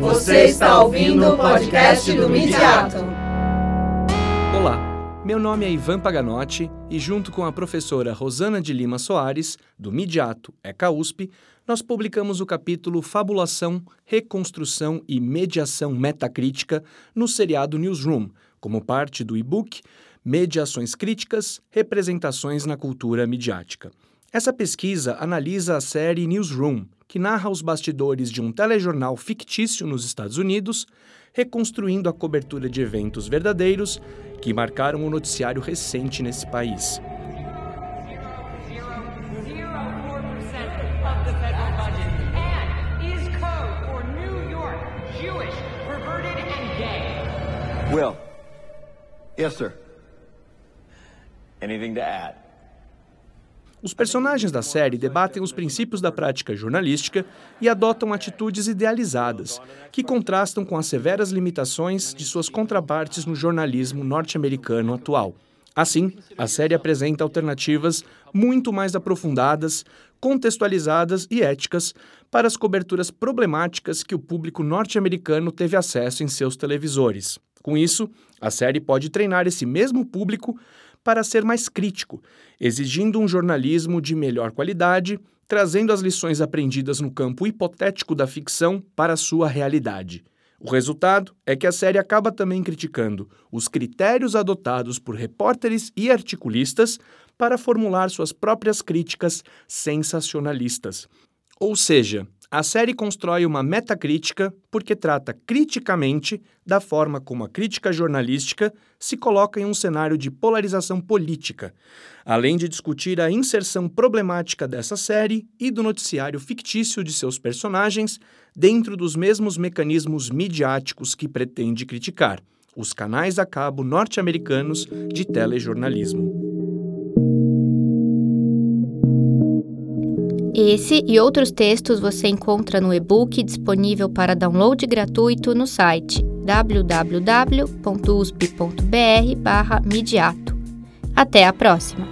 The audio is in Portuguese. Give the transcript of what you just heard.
Você está ouvindo o podcast do Midiato. Olá, meu nome é Ivan Paganotti e, junto com a professora Rosana de Lima Soares, do Midiato ECA USP, nós publicamos o capítulo Fabulação, Reconstrução e Mediação Metacrítica no seriado Newsroom, como parte do e-book Mediações Críticas, Representações na Cultura Midiática. Essa pesquisa analisa a série Newsroom, que narra os bastidores de um telejornal fictício nos Estados Unidos, reconstruindo a cobertura de eventos verdadeiros que marcaram o noticiário recente nesse país. Will. Yes, sir. Anything to add? Os personagens da série debatem os princípios da prática jornalística e adotam atitudes idealizadas, que contrastam com as severas limitações de suas contrapartes no jornalismo norte-americano atual. Assim, a série apresenta alternativas muito mais aprofundadas, contextualizadas e éticas para as coberturas problemáticas que o público norte-americano teve acesso em seus televisores. Com isso, a série pode treinar esse mesmo público para ser mais crítico, exigindo um jornalismo de melhor qualidade, trazendo as lições aprendidas no campo hipotético da ficção para a sua realidade. O resultado é que a série acaba também criticando os critérios adotados por repórteres e articulistas para formular suas próprias críticas sensacionalistas. Ou seja, a série constrói uma metacrítica porque trata criticamente da forma como a crítica jornalística se coloca em um cenário de polarização política, além de discutir a inserção problemática dessa série e do noticiário fictício de seus personagens dentro dos mesmos mecanismos midiáticos que pretende criticar, os canais a cabo norte-americanos de telejornalismo. Esse e outros textos você encontra no e-book disponível para download gratuito no site www.usp.br/mediato. Até a próxima!